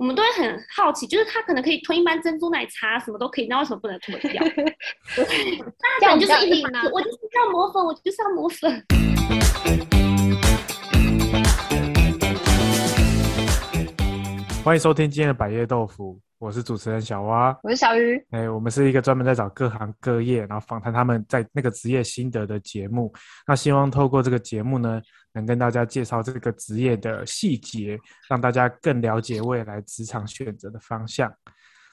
我们都会很好奇，就是他可能可以吞一般珍珠奶茶，什么都可以，那为什么不能吞掉？这样就是一直呢？我就是要磨粉，我就是要磨粉。欢迎收听今天的百叶豆腐，我是主持人小蛙。我是小鱼，哎，我们是一个专门在找各行各业，然后访谈他们在那个职业心得的节目。那希望透过这个节目呢，能跟大家介绍这个职业的细节，让大家更了解未来职场选择的方向。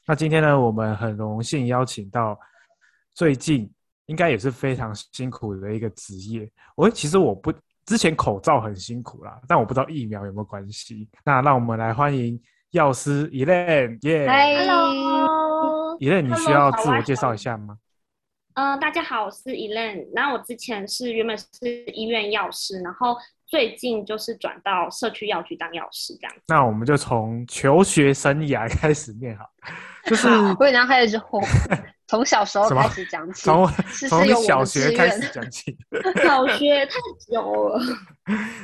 那今天呢，我们很荣幸邀请到最近应该也是非常辛苦的一个职业。我其实我不之前口罩很辛苦啦，但我不知道疫苗有没有关系。那让我们来欢迎药师 Elaine，耶嗨，Hello，，Elaine，你需要自我介绍一下吗？嗯，大家好，我是 Elaine。然后我之前是原本是医院药师，然后最近就是转到社区药局当药师这样。那我们就从求学生涯开始念好，就是我以为开始从 从小时候开始讲起，从是从小学开始讲起。小学太久了，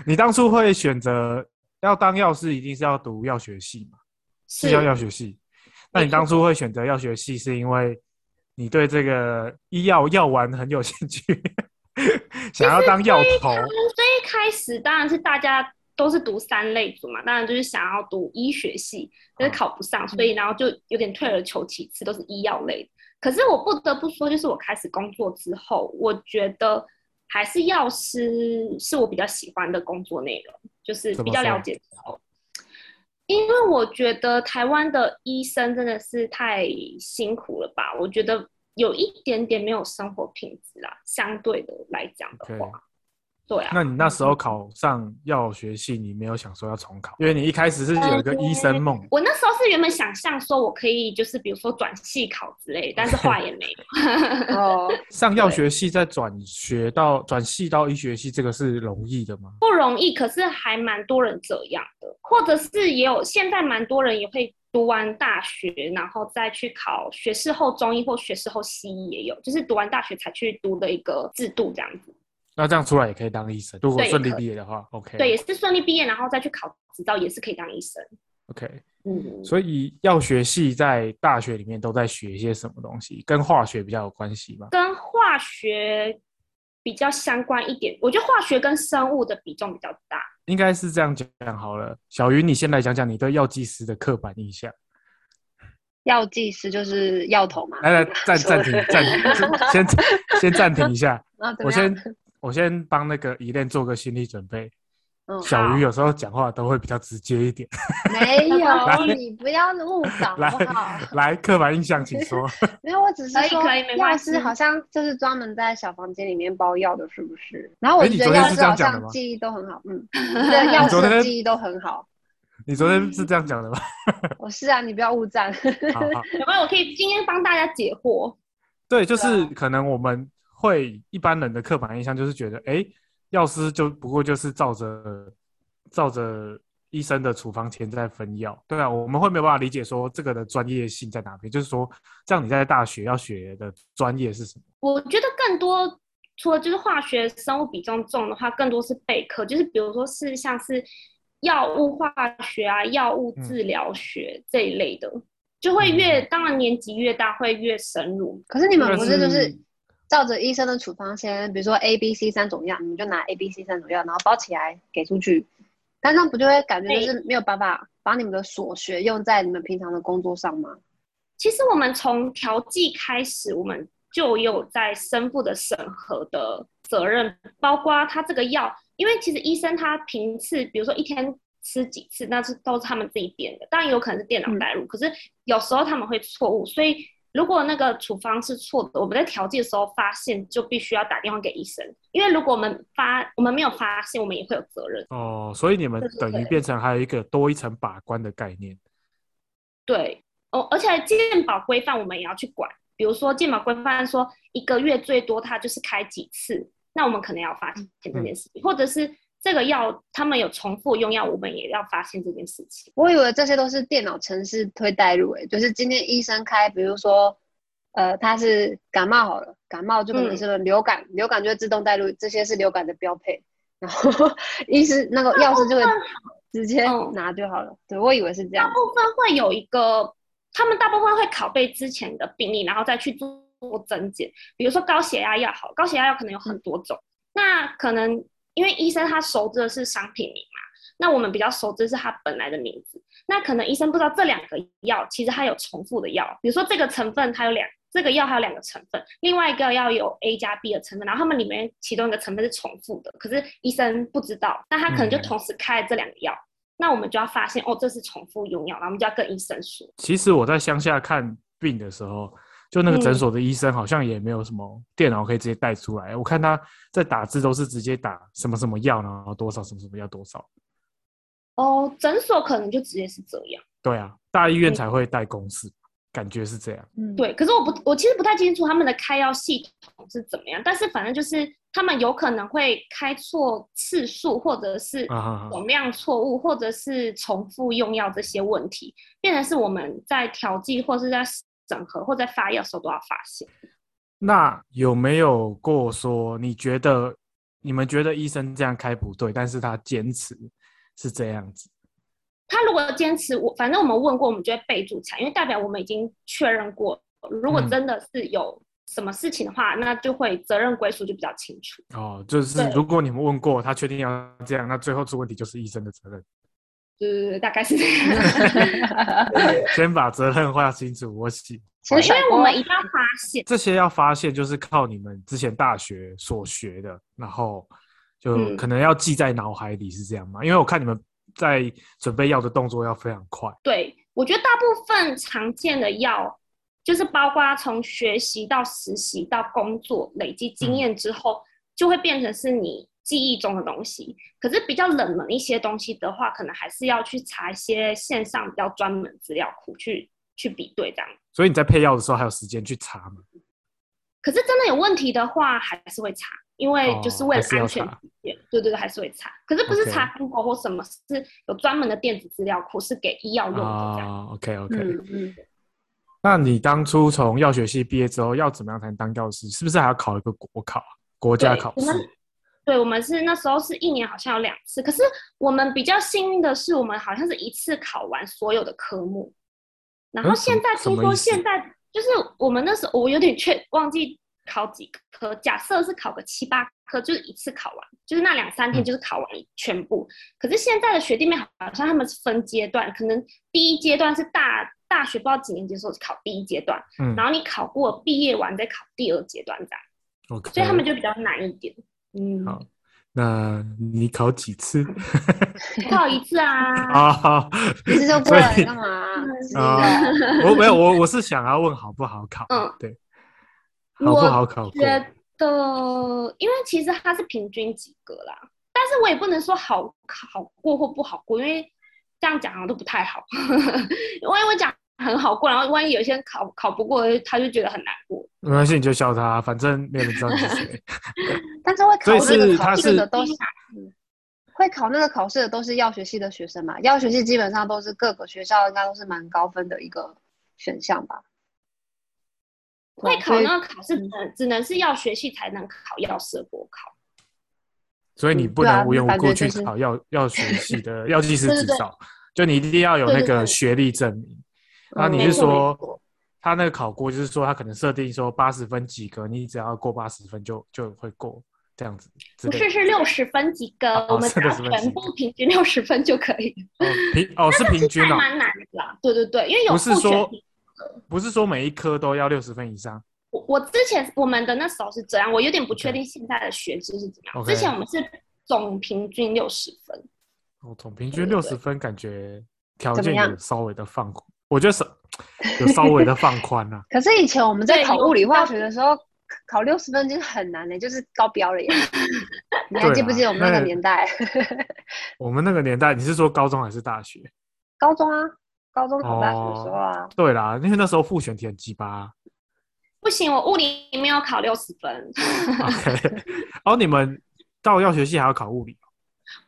你当初会选择要当药师，一定是要读药学系嘛？是要药学系。那你当初会选择药学系，是因为你对这个医药药丸很有兴趣，想要当药头？最一开始当然是大家都是读三类组嘛，当然就是想要读医学系，但是考不上，所以然后就有点退而求其次，都是医药类。可是我不得不说，就是我开始工作之后，我觉得还是药师是我比较喜欢的工作内容，就是比较了解之后。因为我觉得台湾的医生真的是太辛苦了吧？我觉得有一点点没有生活品质啦，相对的来讲的话对啊。那你那时候考上药学系，你没有想说要重考，因为你一开始是有一个医生梦。我那时候是原本想象说我可以就是比如说转系考之类，但是话也没有。哦，上药学系再转学到转系到医学系，这个是容易的吗？不容易，可是还蛮多人这样的，或者是也有现在蛮多人也会读完大学，然后再去考学士后中医或学士后西医也有，就是读完大学才去读的一个制度这样子。那这样出来也可以当医生，如果对顺利毕业的话，OK。对，也是顺利毕业，然后再去考执照，也是可以当医生。OK。嗯，所以药学系在大学里面都在学一些什么东西？跟化学比较有关系吗？跟化学比较相关一点，我觉得化学跟生物的比重比较大。应该是这样讲好了。小云，你先来讲讲你对药剂师的刻板印象。药剂师就是药头嘛。来来，暂 暂停，暂停，先先暂停一下。我先我先帮那个依恋做个心理准备。嗯，小鱼有时候讲话都会比较直接一点。没 有，你不要误导来 好不好？来，刻板印象，请说。没有，我只是说药师好像就是专门在小房间里面包药的，是不是？然后我哎就你昨天是觉得药师好这样讲的吗像记忆都很好，嗯，我觉得药师昨天的记忆都很好。你昨天是这样讲的吗？我是啊，你不要误赞。好好，没有，我可以今天帮大家解惑。对，就是可能我们会一般人的刻板印象就是觉得，哎，药师就不过就是照着照着医生的处方签在分药。对啊，我们会没有办法理解说这个的专业性在哪边，就是说，这样你在大学要学的专业是什么？我觉得更多除了就是化学、生物比重重的话，更多是备课，就是比如说是像是药物化学啊、药物治疗学这一类的，就会越当然年纪越大会越深入。可是你们不是就是是照着医生的处方先，比如说 A、B、C 三种药，你们就拿 A、B、C 三种药，然后包起来给出去，但这样不就会感觉就是没有办法把你们的所学用在你们平常的工作上吗？其实我们从调剂开始，我们就有在生父的审核的责任，包括他这个药，因为其实医生他频次，比如说一天吃几次，那是都是他们自己编的，当然有可能是电脑带入，可是有时候他们会错误，所以如果那个处方是错的，我们在调剂的时候发现，就必须要打电话给医生，因为如果我们发我们没有发现，我们也会有责任。哦，所以你们等于变成还有一个多一层把关的概念。对，哦，而且健保规范我们也要去管，比如说健保规范说一个月最多它就是开几次，那我们可能要发现这件事情，或者是这个药他们有重复用药，我们也要发现这件事情。我以为这些都是电脑程式推带入、欸，就是今天医生开，比如说，呃，他是感冒好了，感冒就可能是流感，流感就会自动带入，这些是流感的标配，然后医师那个药师就会直接嗯拿就好了。对我以为是这样，大部分会有一个，他们大部分会拷贝之前的病例，然后再去做增减。比如说高血压药好，高血压药可能有很多种，那可能因为医生他熟知的是商品名嘛，那我们比较熟知是它本来的名字。那可能医生不知道这两个药其实它有重复的药，比如说这个成分它有两，这个药还有两个成分，另外一个药有 A 加 B 的成分，然后它们里面其中一个成分是重复的，可是医生不知道，那他可能就嗯同时开了这两个药。那我们就要发现哦，这是重复用药，然后我们就要跟医生说。其实我在乡下看病的时候，就那个诊所的医生好像也没有什么电脑可以直接带出来。我看他在打字都是直接打什么什么药，然后多少什么什么药多少。哦，诊所可能就直接是这样。对啊，大医院嗯才会带公式，感觉是这样。嗯，对，可是我不，我其实不太清楚他们的开药系统是怎么样，但是反正就是他们有可能会开错次数，或者是总量错误，或者是重复用药这些问题，变成是我们在调剂或是在整合或在发药的时候都要发现。那有没有过说，你觉得你们觉得医生这样开不对，但是他坚持是这样子？他如果坚持我，反正我们问过，我们就会备注起来，因为代表我们已经确认过，如果嗯真的是有什么事情的话，那就会责任归属就比较清楚。哦，就是如果你们问过，他确定要这样，那最后出问题就是医生的责任。对对对，大概是这样。先把责任划清楚。我喜因先甩锅为我们一定要发现，这些要发现，就是靠你们之前大学所学的，然后就嗯可能要记在脑海里，是这样吗？因为我看你们在准备药的动作要非常快。对我觉得大部分常见的药，就是包括从学习到实习到工作累积经验之后，就会变成是你记忆中的东西。可是比较冷门一些东西的话，可能还是要去查一些线上比较专门资料库去去比对这样。所以你在配药的时候还有时间去查吗？可是真的有问题的话，还是会查，因为就是为了安全查起见，对对对，还是会查。可是不是查 Google 或什么，是有专门的电子资料库，是给医药用的这样。啊，OK OK。嗯嗯，那你当初从药学系毕业之后，要怎么样才能当药师？是不是还要考一个国考啊？国家考试？对我们是那时候是一年好像有两次，可是我们比较幸运的是，我们好像是一次考完所有的科目。然后嗯现在听说现在就是我们那时候我有点确忘记考几科，假设是考个七八科，就是一次考完，就是那两三天嗯就是考完全部。可是现在的学弟妹好像他们是分阶段，可能第一阶段是大大学不知道几年级的时候考第一阶段，嗯然后你考过毕业完再考第二阶段这样。所以他们就比较难一点。嗯，好那你考几次？考一次啊，啊，好 一次就过了，你干嘛？啊，我没有，我我是想要问好不好考？嗯对，好不好考？觉得，因为其实它是平均及格啦，但是我也不能说好考过或不好过，因为这样讲好像都不太好。因为我讲很好过，然后万一有些人考考不过，他就觉得很难过。没关系，你就笑他，反正没有人知道你是谁。但是会考试的都是嗯会考那个考试的都是药学系的学生嘛？药学系基本上都是各个学校应该都是蛮高分的一个选项吧？会考那个考试只能只能是药学系才能考药师的国考。所以你不能无缘无故去考药药学系的药剂师执照，就你一定要有那个学历证明。那嗯你是说他那个考过，就是说他可能设定说八十分及格，你只要过八十分就就会过这样子不。是，是六十分及格，哦我们只要60分及全部平均六十分就可以。哦平哦是平均哦，蛮难的啦。对对对，因为有不是说。不是说每一科都要六十分以上。我我之前我们的那时候是这样，我有点不确定现在的学制是怎么样。之前我们是总平均六十分，哦，总平均六十分，感觉条件有稍微的放宽，我觉得是 有稍微的放宽啊。可是以前我们在考物理化要学的时候，考六十分就是很难的、就是高标了耶。你还记不记得我们那个年代？我们那个年代，你是说高中还是大学？高中啊，高中考大学的时候啊，对啦，因为那时候复选题很鸡巴、啊。不行，我物理没有考六十分，OK，哦，你们到药学系还要考物理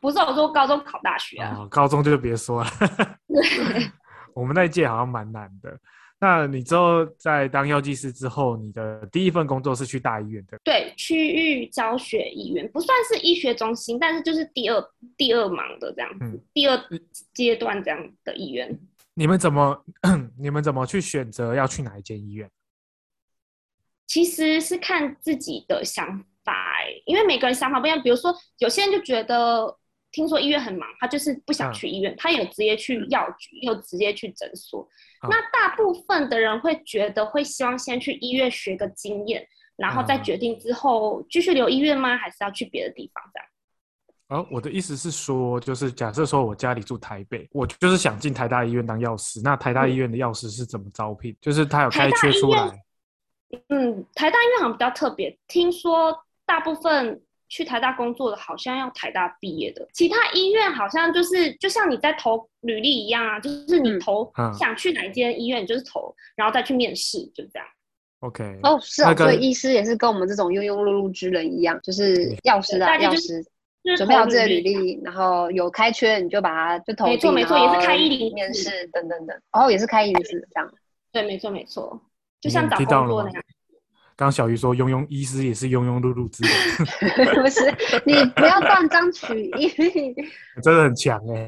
不是我说高中考大学啊。哦，高中就别说了。对，我们那一届好像蛮难的。那你之后在当药剂师之后，你的第一份工作是去大医院的？对，区域教学医院不算是医学中心，但是就是第二第二忙的这样子，嗯第二阶段这样的医院。你们怎么 你们怎么去选择要去哪一间医院？其实是看自己的想法、欸，因为每个人想法不一样。比如说，有些人就觉得听说医院很忙，他就是不想嗯去医院，他有直接去药局，又直接去诊所。嗯那大部分的人会觉得会希望先去医院学个经验，然后再嗯决定之后继续留医院吗，还是要去别的地方这样。哦，我的意思是说，就是假设说我家里住台北，我就是想进台大医院当药师，那台大医院的药师是怎么招聘？就是他有开缺出来，嗯，台大医院好像比较特别，听说大部分去台大工作的好像要台大毕业的，其他医院好像就是就像你在投履历一样啊，就是你嗯投、嗯想去哪一间医院，你就是投，然后再去面试，就这样。OK，哦，是啊，那个所以医师也是跟我们这种庸庸碌碌之人一样，就是药师啊，大家就是药师就是准备好自己的履历，然后有开缺你就把它就投没错没错也是开104面试等等等，然哦，也是开一零四这样。对，没错没错，就像找工作那样。刚小鱼说庸庸医师也是庸庸碌碌之人，不是，你不要断章取义。真的很强哎、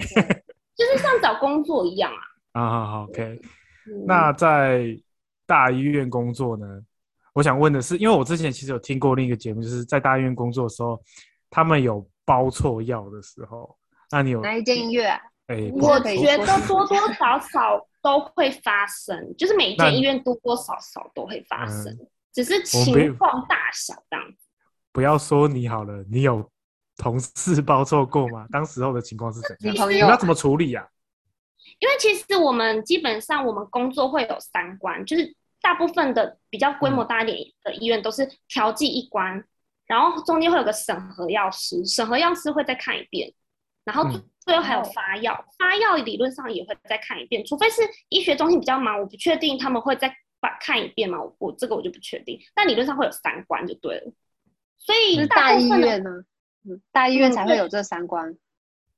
就是像找工作一样啊。啊，好好，OK。嗯、那在大医院工作呢？我想问的是，因为我之前其实有听过另一个节目，就是在大医院工作的时候，他们有包错药的时候，那你有哪一间医院啊？哎，我觉得多多少少都会发生，就是每一那间医院多多少少都会发生，嗯只是情况大小这样子。不要说你好了，你有同事包错过吗？当时候的情况是怎样？你要怎么处理啊？因为其实我们基本上我们工作会有三关，就是大部分的比较规模大一点的医院都是调剂一关，然后中间会有个审核药师，审核药师会再看一遍，然后嗯最后还有发药，发药理论上也会再看一遍，除非是医学中心比较忙，我不确定他们会再把看一遍嘛，我我这个我就不确定，但理论上会有三关就对了，所以是大医院呢？嗯，大医院才会有这三关。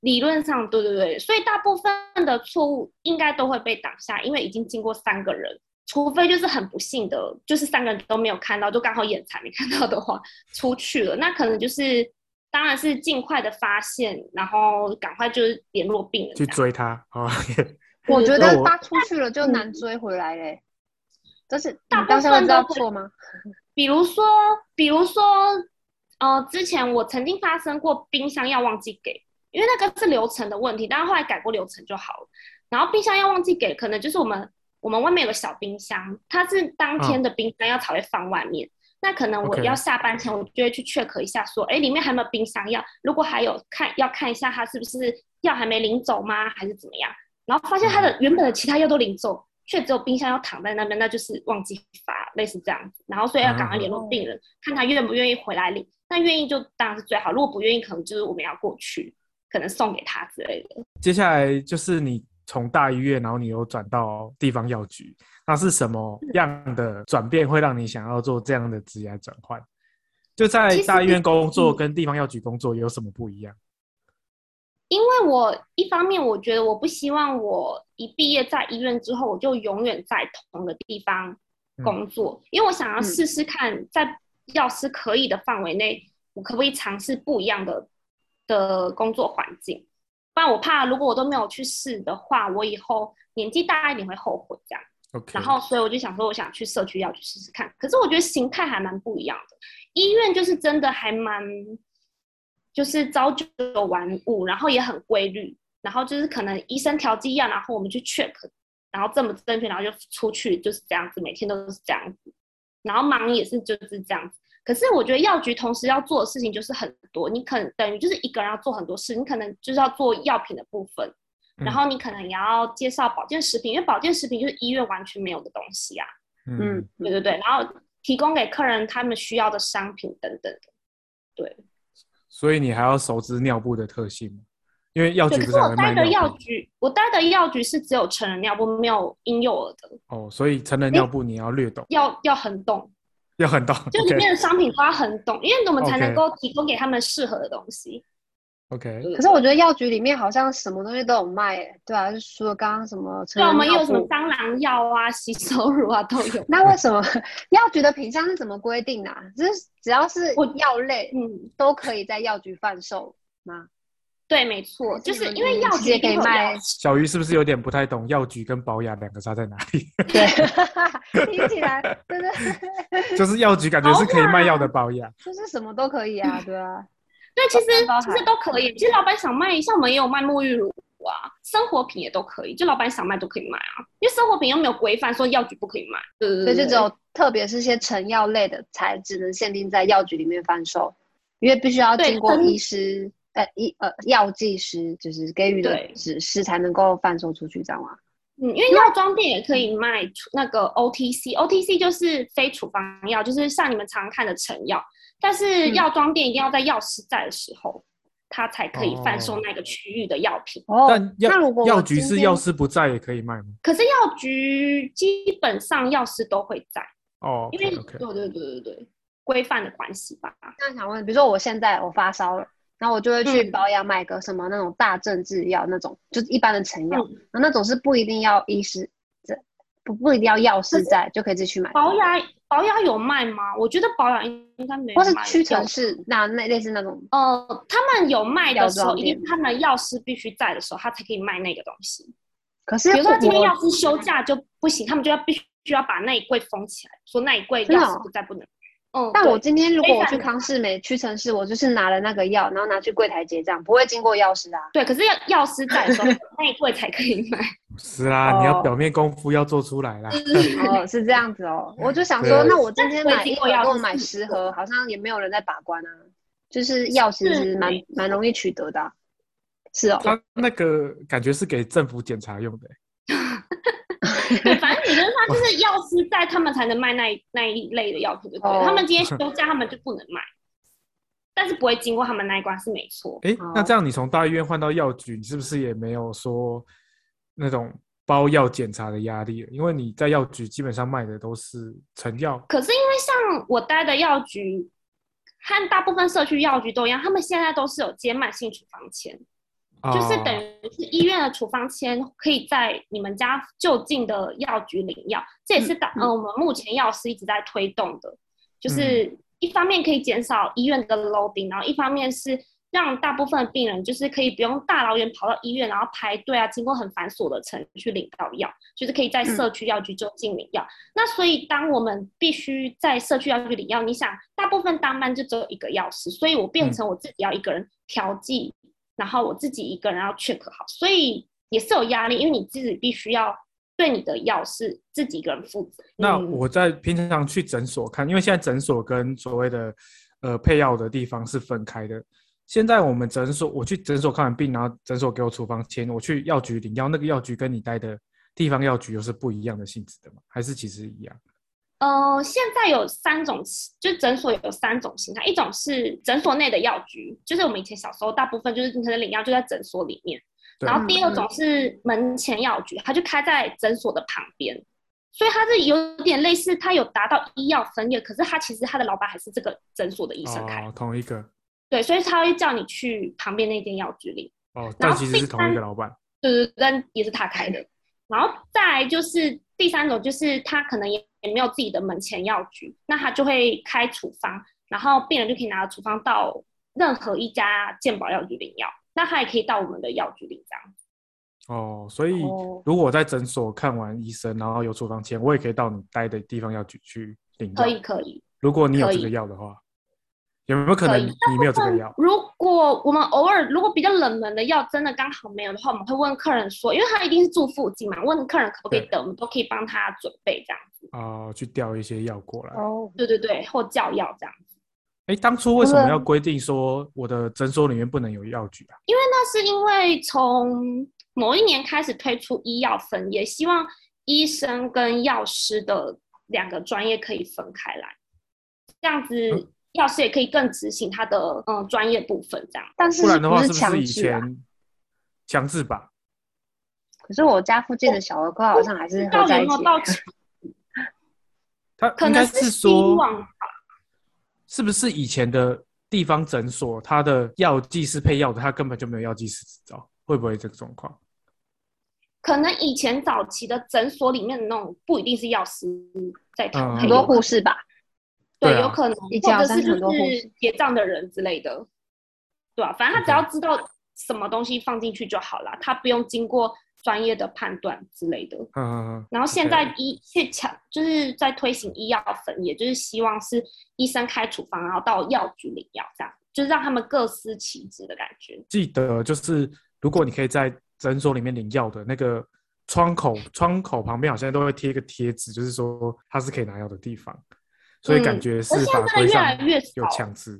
理论上，对对对，所以大部分的错误应该都会被挡下，因为已经经过三个人，除非就是很不幸的，就是三个人都没有看到，就刚好眼馋没看到的话，出去了，那可能就是，当然是尽快的发现，然后赶快就是联络病人去。追他啊？我觉得他出去了就难追回来嘞。这是大部当下会知道分都会错吗？比如说，比如说，呃，之前我曾经发生过冰箱要忘记给，因为那个是流程的问题，但是后来改过流程就好了。然后冰箱要忘记给，可能就是我们我们外面有个小冰箱，它是当天的冰箱要才会放外面。那可能我要下班前，我就会去 check 一下，说，哎，里面还有没有冰箱药？如果还有，看要看一下它是不是药还没领走吗？还是怎么样？然后发现它的原本的其他药都领走，却只有冰箱要躺在那边，那就是忘记发，类似这样子。然后所以要赶快联络病人，看他愿不愿意回来领。那愿意就当然是最好，如果不愿意，可能就是我们要过去，可能送给他之类的。接下来就是你从大医院，然后你又转到地方药局，那是什么样的转变会让你想要做这样的职业转换？就在大医院工作嗯跟地方药局工作有什么不一样？因为我一方面我觉得我不希望我一毕业在医院之后，我就永远在同个地方工作，因为我想要试试看，在药师可以的范围内，我可不可以尝试不一样的的工作环境。不然我怕，如果我都没有去试的话，我以后年纪大一点会后悔这样。然后，所以我就想说，我想去社区药去试试看。可是我觉得形态还蛮不一样的，医院就是真的还蛮，就是朝九晚五，然后也很规律，然后就是可能医生调剂药，然后我们去 check，然后这么正确，然后就出去，就是这样子，每天都是这样子。然后忙也是就是这样子。可是我觉得药局同时要做的事情就是很多，你可能等于就是一个人要做很多事，你可能就是要做药品的部分，然后你可能也要介绍保健食品，因为保健食品就是医院完全没有的东西啊。嗯嗯，对对对，然后提供给客人他们需要的商品等等的。对，所以你还要熟知尿布的特性？因为药局。不是我待的药局，我待的药局是只有成人尿布，没有婴幼儿的，哦，所以成人尿布你要略懂，要要很懂，要很懂。就里面的商品都要很懂，因为我们才能够提供给他们适合的东西。OK，可是我觉得药局里面好像什么东西都有卖、欸，对啊，就除了刚刚什么成对，我们有什么蟑螂药啊、洗手乳啊都有。那为什么药局的品相是怎么规定的、啊？就是只要是我药类嗯，都可以在药局贩售吗？对，没错，就是因为药局可以卖小鱼是不是有点不太懂药局跟保养两个差在哪里？对，听起来真的 就是药局感觉是可以卖药的保养。就是什么都可以啊，对啊，对，其实其实都可以。其实老板想卖，像我们也有卖沐浴乳啊，生活品也都可以，就老板想卖都可以卖啊。因为生活品又没有规范说药局不可以卖，对对对对，所以就只有特别是些成药类的才只能限定在药局里面贩售，因为必须要经过医师呃医呃药剂师就是给予的对指示才能够贩售出去，这样吗？嗯，因为药妆店也可以卖处那个 OTC，OTC 就是非处方药，就是像你们常看的成药，但是嗯。药妆店一定要在药师在的时候，他才可以贩售哦。那个区域的药品。哦。但药那如果药局是药师不在也可以卖吗？可是药局基本上药师都会在，哦因为对对对对对，规范的关系吧。那想问，比如说我现在我发烧了，然后我就会去嗯。保养买个什么那种大正制药那种，就是一般的成药，嗯。那那种是不一定要医师在不不一定要药师在就可以自己去买，保养保养有卖吗？我觉得保养应该没有卖。或是屈臣氏那那类似那种呃，他们有卖的时候，一定他们药师必须在的时候，他才可以卖那个东西。可是比如说今天我药师休假就不行，他们就要必须要把那一柜封起来，说那一柜药师哦不在不能。嗯，但我今天如果我去康世美、屈臣氏，我就是拿了那个药，然后拿去柜台结账，不会经过药师啊。对，可是药药师在的时候，那一柜才可以买。是啊，你要哦表面功夫要做出来啦。哦，是这样子哦。我就想说，那我今天买一盒我已经过药跟我买十盒，好像也没有人在把关啊。就是药其实蛮蛮容易取得的啊、是哦。他那个感觉是给政府检查用的欸。对，反正理论上就是药师在，他们才能卖那一那一类的药品，对不对？哦他们今天休假，他们就不能卖，但是不会经过他们那一关是没错。哎，那哦这样你从大医院换到药局，你是不是也没有说那种包药检查的压力了？因为你在药局基本上卖的都是成药。可是因为像我待的药局和大部分社区药局都一样，他们现在都是有接慢性处方签，就是等哦于是医院的处方签可以在你们家就近的药局领药，这也是当嗯呃我们目前药师一直在推动的，就是一方面可以减少医院的 loading，然后一方面是让大部分的病人就是可以不用大老远跑到医院，然后排队啊，经过很繁琐的程序领到药，就是可以在社区药局就近领药。那所以当我们必须在社区药局领药，你想大部分当班就只有一个药师，所以我变成我自己要一个人调剂。然后我自己一个人要 check 好，所以也是有压力，因为你自己必须要对你的药是自己一个人负责。那嗯我在平常去诊所看，因为现在诊所跟所谓的呃配药的地方是分开的。现在我们诊所，我去诊所看完病，然后诊所给我处方签，我去药局领药，那个药局跟你待的地方药局又是不一样的性质的吗？还是其实一样？呃，现在有三种，就诊所有三种形态，一种是诊所内的药局，就是我们以前小时候大部分就是你可能领药就在诊所里面，然后第二种是门前药局，它就开在诊所的旁边，所以它是有点类似，它有达到医药分业，可是它其实它的老板还是这个诊所的医生开，哦，同一个对，所以他会叫你去旁边那间药局领。哦，然后第但其实是同一个老板。对对，对但也是他开的。然后再来就是第三种，就是他可能也也没有自己的门前药局，那他就会开处方，然后病人就可以拿着处方到任何一家健保药局领药，那他也可以到我们的药局领这样。哦，所以哦如果我在诊所看完医生，然后有处方签，我也可以到你待的地方药局去领药。可以可以，如果你有这个药的话，有没有可能你没有这个药？如果我们偶尔如果比较冷门的药真的刚好没有的话，我们会问客人说，因为他一定是住附近嘛，问客人可不可以等，我们都可以帮他准备这样子。哦，去调一些药过来。哦，对对对，或叫药这样子。哎，当初为什么要规定说我的诊所里面不能有药局啊？因为那是因为从某一年开始推出医药分业，希望医生跟药师的两个专业可以分开来，这样嗯子药师也可以更执行他的嗯专业部分。这样但是不然的话，是是不是以强制强制吧？可是我家附近的小儿科好像还是合到底在一起。有没有到他可应该能是说，是不是以前的地方诊所他的药剂师配药的，他根本就没有药剂师执照，会不会这个状况？可能以前早期的诊所里面的那种不一定是药师在配，很多护士吧，对，对啊有可能，或者是就是结账的人之类的，对啊，反正他只要知道什么东西放进去就好了，他不用经过专业的判断之类的。嗯嗯嗯，然后现在医去抢就是在推行医药分，也就是希望是医生开处方，然后到药局领药，这样就是让他们各司其职的感觉。记得就是如果你可以在诊所里面领药的那个窗口，窗口旁边好像都会贴一个贴纸，就是说它是可以拿药的地方，所以感嗯觉是而现法规在越来上越强制。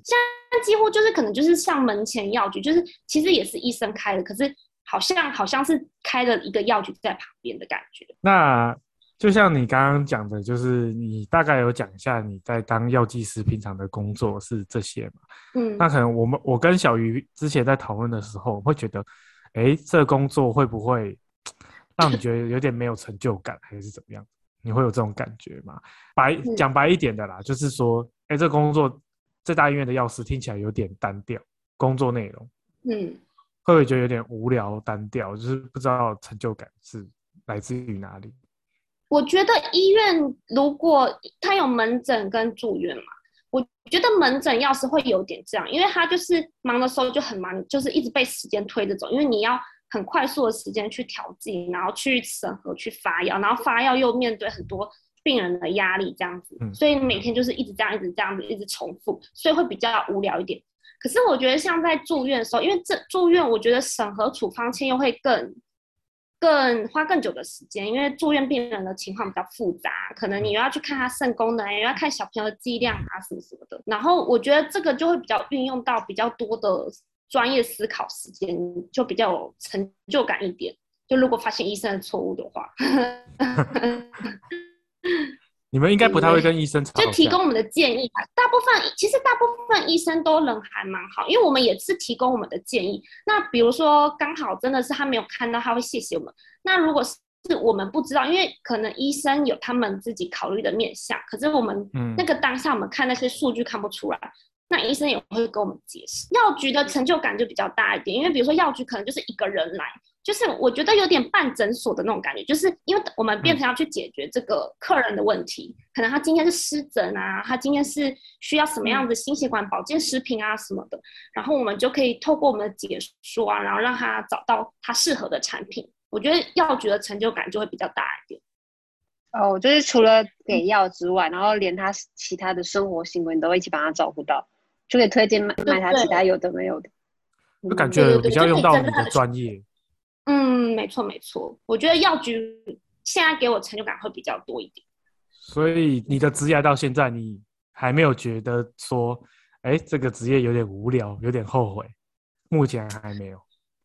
那几乎就是可能就是像门前药局，就是其实也是医生开的，可是好像好像是开了一个药局在旁边的感觉。那就像你刚刚讲的，就是你大概有讲一下你在当药剂师平常的工作是这些嘛？嗯，那可能我们我跟小鱼之前在讨论的时候，会觉得，哎，这工作会不会 让你觉得有点没有成就感，还是怎么样？你会有这种感觉吗？白嗯讲白一点的啦，就是说，哎，这个工作在大医院的药师听起来有点单调，工作内容嗯，会不会觉得有点无聊单调？就是不知道成就感是来自于哪里？我觉得医院如果他有门诊跟住院嘛，我觉得门诊药师会有点这样，因为他就是忙的时候就很忙，就是一直被时间推着走，因为你要很快速的时间去调剂，然后去审核、去发药，然后发药又面对很多病人的压力这样子，嗯所以每天就是一直这样、一直这样子、一直重复，所以会比较无聊一点。可是我觉得像在住院的时候，因为这住院，我觉得审核处方签又会更更花更久的时间，因为住院病人的情况比较复杂，可能你又要去看他肾功能，又要看小朋友的剂量啊什么什么的。然后我觉得这个就会比较运用到比较多的专业思考时间，就比较有成就感一点。就如果发现医生的错误的话，你们应该不太会跟医生吵架，就提供我们的建议吧。大部分其实大部分医生都人还蛮好，因为我们也是提供我们的建议。那比如说刚好真的是他没有看到，他会谢谢我们。那如果是我们不知道，因为可能医生有他们自己考虑的面向，可是我们嗯那个当下我们看那些数据看不出来。那医生也会跟我们解释，药局的成就感就比较大一点，因为比如说药局可能就是一个人来，就是我觉得有点半诊所的那种感觉，就是因为我们变成要去解决这个客人的问题，可能他今天是湿疹啊，他今天是需要什么样的心血管保健食品啊什么的，然后我们就可以透过我们的解说啊，然后让他找到他适合的产品。我觉得药局的成就感就会比较大一点。哦，就是除了给药之外，然后连他其他的生活行为你都会一起帮他照顾到，就可以推荐买买他其他有的没有的。就感嗯觉比较用到你的专业。嗯，没错没错，我觉得药局现在给我成就感会比较多一点。所以你的职业到现在，你还没有觉得说，哎，这个职业有点无聊，有点后悔，目前还没有。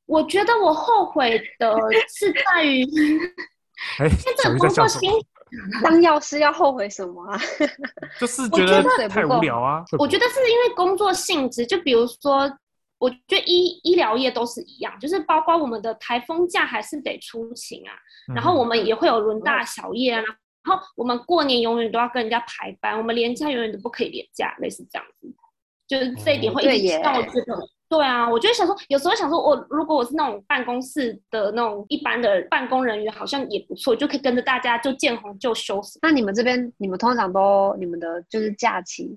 我觉得我后悔的是在于，因哎，什么薪？当药师要后悔什么啊？就是觉得我觉得太无聊啊。我觉得是因为工作性质，就比如说，我觉得医医疗业都是一样，就是包括我们的台风假还是得出勤啊，然后嗯我们也会有轮大小夜啊，然后我们过年永远都要跟人家排班，我们连假永远都不可以连假，类似这样子，就是这一点会一直对耶让我觉得。对啊，我就想说，有时候想说我，如果我是那种办公室的那种一般的办公人员，好像也不错，就可以跟着大家就见红就休息。那你们这边，你们通常都你们的就是假期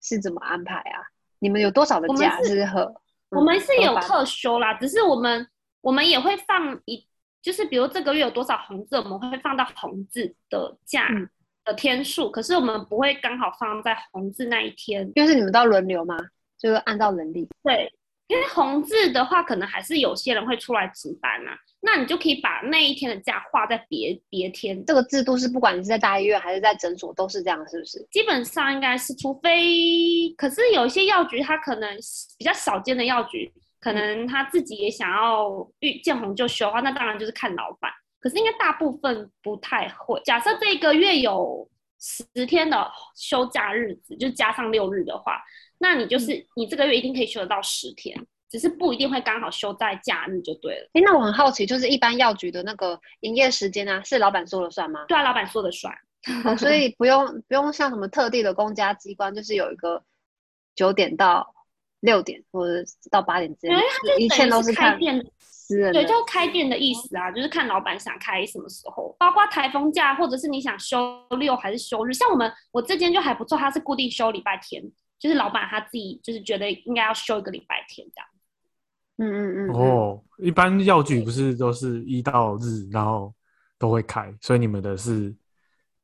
是怎么安排啊？你们有多少的假是是和？我们是有特休啦，只是我们我们也会放一，就是比如这个月有多少红字，我们会放到红字的假嗯的天数，可是我们不会刚好放在红字那一天。因为是你们都要轮流吗，就是按照人力。对，因为红字的话，可能还是有些人会出来值班啊，那你就可以把那一天的假划在别别天。这个制度是不管你是在大医院还是在诊所都是这样，是不是？基本上应该是，除非可是有一些药局，它可能比较少见的药局，可能他自己也想要遇见红就休的话，那当然就是看老板。可是应该大部分不太会。假设这个月有十天的休假日子，就加上六日的话，那你就是你这个月一定可以休得到十天，只是不一定会刚好休在假日就对了。哎，那我很好奇，就是一般药局的那个营业时间啊，是老板说了算吗？对啊，老板说的算。哦，所以不用不用像什么特定的公家机关，就是有一个九点到六点或者到八点之间因为它，就一切都等于是开看店的私人的。对，就开店的意思啊，就是看老板想开什么时候，包括台风假，或者是你想休六还是休日。像我们，我这间就还不错，它是固定休礼拜天，就是老板他自己就是觉得应该要休一个礼拜天这样。嗯嗯嗯，嗯，哦，一般药局不是都是一到日，然后都会开，所以你们的是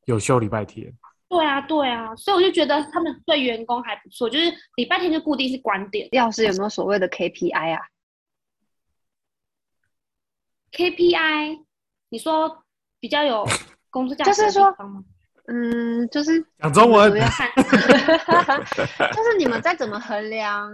有休礼拜天。对啊，对啊，所以我就觉得他们对员工还不错，就是礼拜天就固定是关店。药师有没有所谓的 KPI 啊？KPI，你说比较有工作价值的就是说地方吗？嗯，就是讲中文。就是你们在怎么衡量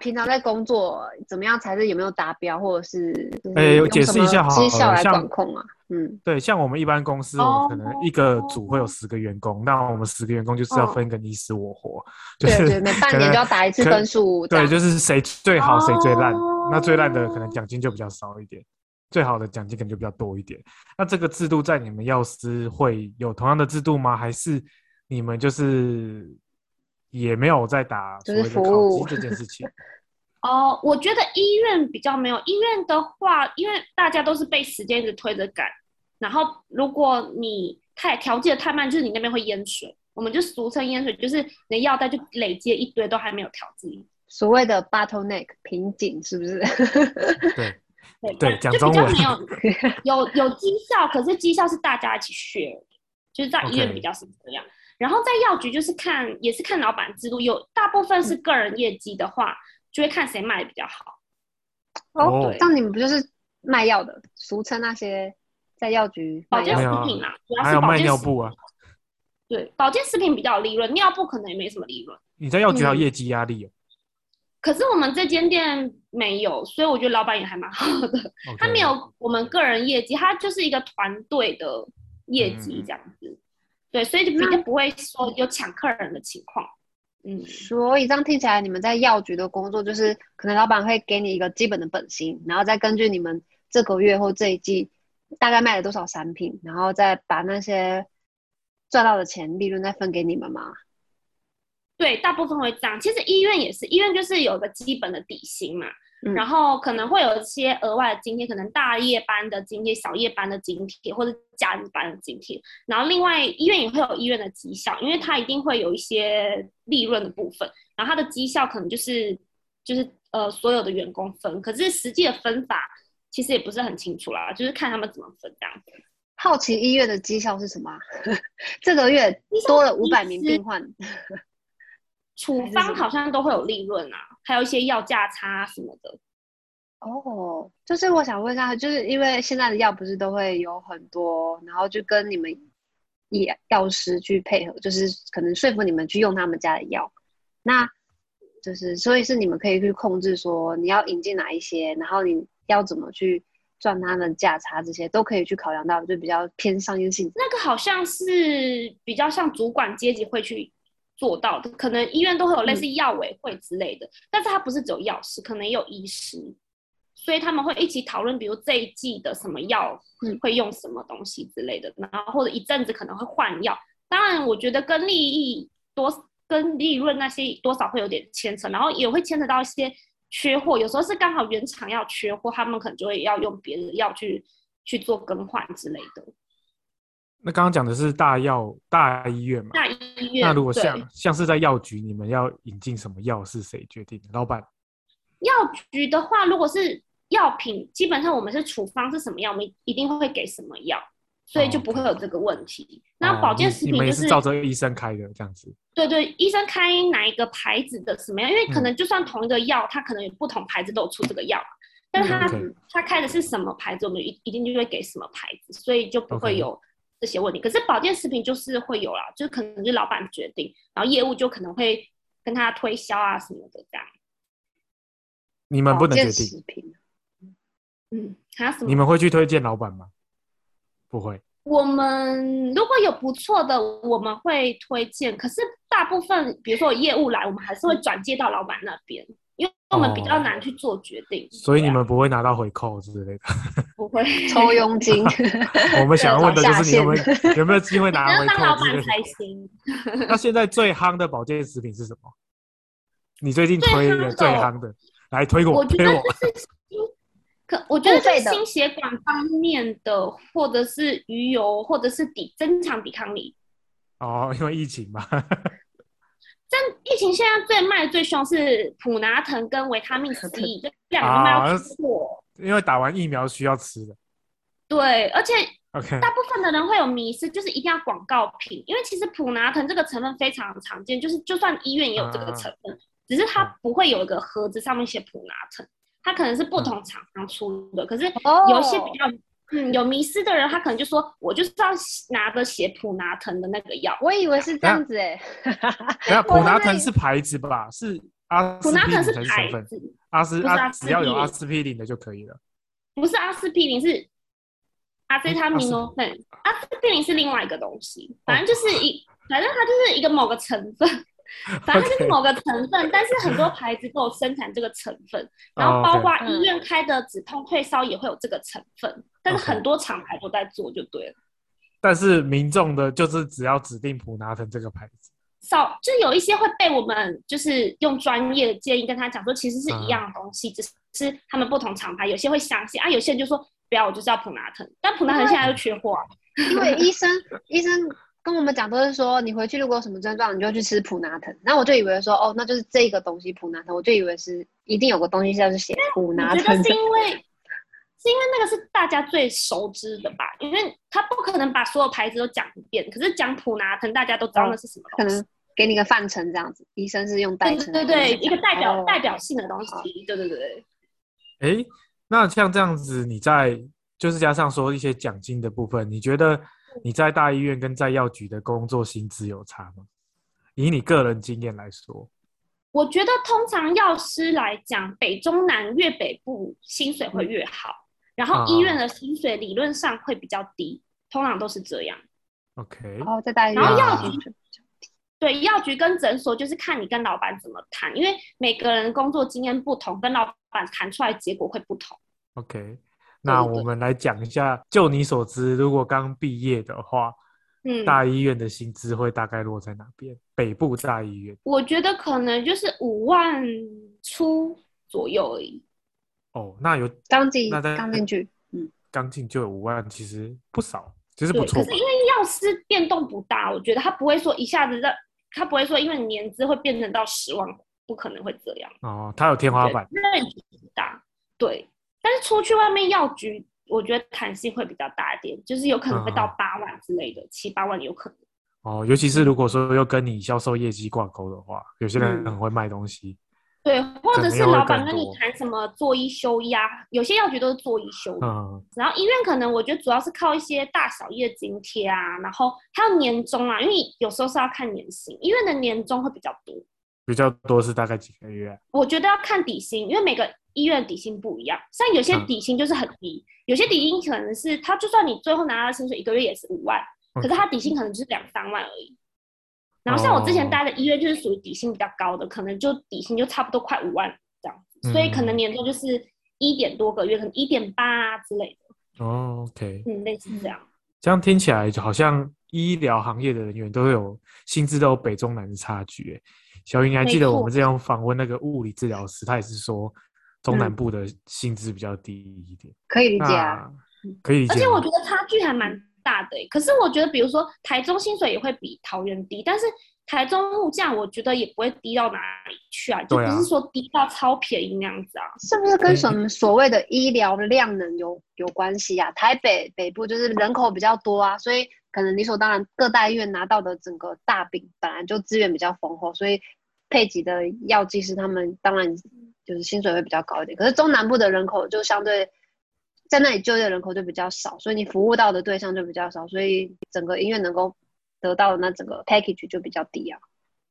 平常在工作怎么样才是有没有达标，或者是就是哎用解释一下好了什么绩效来管控啊？嗯，对，像我们一般公司，我们可能一个组会有十个员工，那我们十个员工就是要分个你死我活，就是对对，每半年就要打一次分数，对，就是谁最好谁最烂，哦。那最烂的可能奖金就比较少一点，最好的奖金可能就比较多一点。那这个制度在你们药师会有同样的制度吗？还是你们就是也没有在打所就是谓的考级这件事情？哦，我觉得医院比较没有。医院的话，因为大家都是被时间一直推着赶，然后如果你太调剂的太慢，就是你那边会淹水。我们就俗称淹水，就是你的药袋就累积了一堆，都还没有调剂。所谓的 bottleneck 瓶颈是不是？对，对对讲就比中文较没有 有有绩效，可是绩效是大家一起 share，就是在医院比较是这样。然后在药局就是看也是看老板制度，有大部分是个人业绩的话，就会看谁卖的比较好。哦对这样你们不就是卖药的，俗称那些在药局保健食品啦，主要还有卖是保健食尿布啊，对，保健食品比较有利润，尿布可能也没什么利润。你在药局还有嗯业绩压力哦。可是我们这间店没有，所以我觉得老板也还蛮好的。他没有我们个人业绩，他就是一个团队的业绩嗯这样子。对，所以就比较不会说有抢客人的情况。嗯，所以这样听起来，你们在药局的工作就是，可能老板会给你一个基本的本薪，然后再根据你们这个月或这一季大概卖了多少产品，然后再把那些赚到的钱利润再分给你们嘛。对，大部分会这样。其实医院也是，医院就是有个基本的底薪嘛，嗯然后可能会有一些额外的津贴，可能大夜班的津贴、小夜班的津贴，或者假日班的津贴。然后另外医院也会有医院的绩效，因为它一定会有一些利润的部分，然后它的绩效可能就是就是呃所有的员工分，可是实际的分法其实也不是很清楚啦，就是看他们怎么分这样。好奇医院的绩效是什么啊、这个月多了五百名病患，处方好像都会有利润啊，还有一些药价差什么的。哦，就是我想问一下，就是因为现在的药不是都会有很多，然后就跟你们药药师去配合，就是可能说服你们去用他们家的药，那就是所以是你们可以去控制说你要引进哪一些，然后你要怎么去赚他们价差，这些都可以去考量到，就比较偏商业性质。那个好像是比较像主管阶级会去做到的，可能医院都会有类似药委会之类的，但是它不是只有药师，可能也有医师，所以他们会一起讨论，比如这一季的什么药嗯会用什么东西之类的，然后或者一阵子可能会换药。当然，我觉得跟利益多、跟利润那些多少会有点牵扯，然后也会牵扯到一些缺货，有时候是刚好原厂要缺货，他们可能就会要用别的药去去做更换之类的。那刚刚讲的是大药大医院嘛？大医院那如果像像是在药局，你们要引进什么药是谁决定的？老板药局的话，如果是药品，基本上我们是处方是什么药，我们一定会给什么药，所以就不会有这个问题。那哦保健食品就是是照着医生开的这样子。对对，医生开哪一个牌子的什么样，因为可嗯能就算同一个药，它可能有不同牌子都有出这个药，但是它它开的是什么牌子，我们一一定就会给什么牌子，所以就不会有这些问题。可是保健食品就是会有啦，就是可能是老板决定，然后业务就可能会跟他推销啊什么的这样。你们不能决定，嗯，还有什么？你们会去推荐老板吗？不会。我们如果有不错的，我们会推荐。可是大部分，比如说有业务来，我们还是会转接到老板那边，因为我们比较难去做决定。所以你们不会拿到回扣之类的。不会抽佣金，我们想要问的就是你有没有有没有机会拿回扣。那现在最夯的保健食品是什么？你最近推的最夯的，来推我，我觉得推我。可我觉得就是付费的心血管方面的，或者是鱼油，或者是抵增强抵抗力。哦，因为疫情嘛。但疫情现在最卖最凶是普拿疼跟维他命 C，这两个都卖啊到出货。因为打完疫苗需要吃的。对，而且 OK，大部分的人会有迷失，就是一定要广告品，因为其实普拿疼这个成分非常常见，就是就算医院也有这个成分，只是它不会有一个盒子上面写普拿疼，它可能是不同厂商出的。可是哦有一些比较嗯有迷失的人，他可能就说我就是要拿着写普拿疼的那个药，我以为是这样子哎，等下 我普拿在那里疼是牌子吧？是阿司匹林普拿疼是成分，牌子，阿斯阿不是阿司只要有阿司匹林的就可以了。不是阿司匹林，是阿非他明哦。对，阿司匹林是另外一个东西，反正就是一，反正它就是一个某个成分，反正它就是某个成分，但是很多牌子都有生产这个成分，然哦后包括医院开的止痛退烧也会有这个成分，但是很多厂牌都在做，就对了。但是民众的就是只要指定普拿疼这个牌子。少就有一些会被我们就是用专业的建议跟他讲说，其实是一样的东西，只是他们不同厂牌，有些会相信啊，有些人就说不要，我就是要普拿疼，但普拿疼现在又缺货啊。因为医生医生跟我们讲都是说，你回去如果有什么症状，你就去吃普拿疼。然后我就以为说，哦，那就是这个东西普拿疼，我就以为是一定有个东西是写普我拿觉得是。因为是因为那个是大家最熟知的吧，因为他不可能把所有牌子都讲一遍，可是讲普拿疼大家都知道那是什么东西。可能给你个范称这样子，医生是用代对称。对对，一个代表、哦代表性的东西。对对对对，诶，那像这样子，你在就是加上说一些奖金的部分，你觉得你在大医院跟在药局的工作薪资有差吗？以你个人经验来说，我觉得通常药师来讲，北中南越北部薪水会越好，然后医院的薪水理论上会比较低，通常都是这样。OK，哦，在大医院然后药局水对，药局跟诊所就是看你跟老板怎么谈，因为每个人工作经验不同，跟老板谈出来结果会不同。OK，那我们来讲一下，就你所知，如果刚毕业的话，嗯，大医院的薪资会大概落在哪边？北部大医院我觉得可能就是五万出左右而已。哦，那有刚进那刚进去，嗯，刚进就有五万，其实不少，其实，不错可是因为药师变动不大，我觉得他不会说一下子让，他不会说因为你年资会变成到十万，不可能会这样。哦，他有天花板。对，range 不大，对。但是出去外面药局，我觉得弹性会比较大一点，就是有可能会到嗯八万之类的，七八万有可能。哦，尤其是如果说要跟你销售业绩挂钩的话，有些人嗯很会卖东西。对，或者是老板跟你谈什么做一休一啊，有些药局都是做一休一。嗯，然后医院可能我觉得主要是靠一些大小夜津贴啊，然后还有年终啊，因为有时候是要看年薪，医院的年终会比较多。比较多是大概几个月啊？我觉得要看底薪，因为每个医院的底薪不一样，像有些嗯底薪就是很低，有些底薪可能是他就算你最后拿到的薪水一个月也是五万，可是他底薪可能就是两三万而已。然后像我之前哦待的医院就是属于底薪比较高的，可能就底薪就差不多快五万这样子，所以可能嗯年终就是一点多个月，可能一点八啊之类的，哦，OK，嗯，类似这样。这样听起来就好像医疗行业的人员都有薪资都有北中南的差距。欸小云，你还记得我们之前访问那个物理治疗师，他也是说中南嗯部的薪资比较低一点。可以理解啊。可以理解。而且我觉得差距还蛮大的欸、可是我觉得，比如说台中薪水也会比桃园低，但是台中物价我觉得也不会低到哪里去啊，就不是说低到超便宜那样子啊。是不是跟嗯什么所谓的医疗量能有有关系啊？台北北部就是人口比较多啊，所以可能理所当然各大医院拿到的整个大饼本来就资源比较丰厚，所以配给的药剂师他们当然就是薪水会比较高一点。可是中南部的人口就相对在那里就业人口就比较少，所以你服务到的对象就比较少，所以整个医院能够得到的那整个 package 就比较低啊。